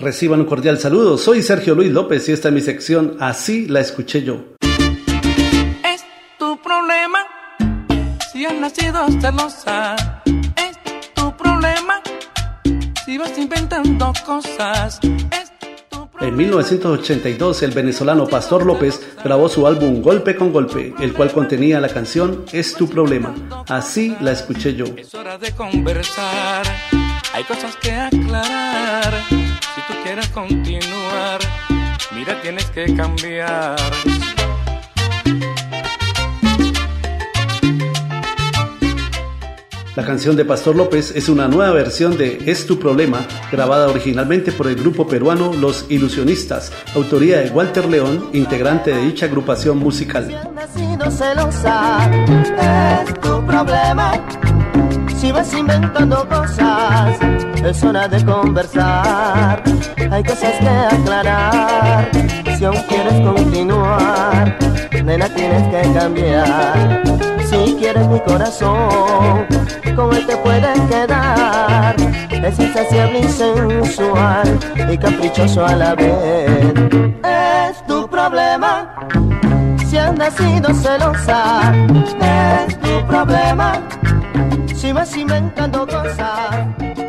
Reciban un cordial saludo, soy Sergio Luis López y esta es mi sección Así la escuché yo. Es tu problema si has nacido celosa. Es tu problema si vas inventando cosas. Es en 1982, el venezolano Pastor López grabó su álbum Golpe con Golpe, el cual contenía la canción Es tu problema. Así la escuché yo. Es hora de conversar, hay cosas que aclarar. Si tú quieres continuar, mira, tienes que cambiar. La canción de Pastor López es una nueva versión de Es tu problema, grabada originalmente por el grupo peruano Los Ilusionistas, autoría de Walter León, integrante de dicha agrupación musical. es tu problema. Si vas inventando cosas, es hora de conversar. Hay cosas que aclarar. Si aún quieres continuar, nena, tienes que cambiar. Si quieres mi corazón, con él te puedes quedar. Es insaciable y sensual y caprichoso a la vez. Es tu problema. Si has nacido celosa, es tu problema. Si vas inventando cosas.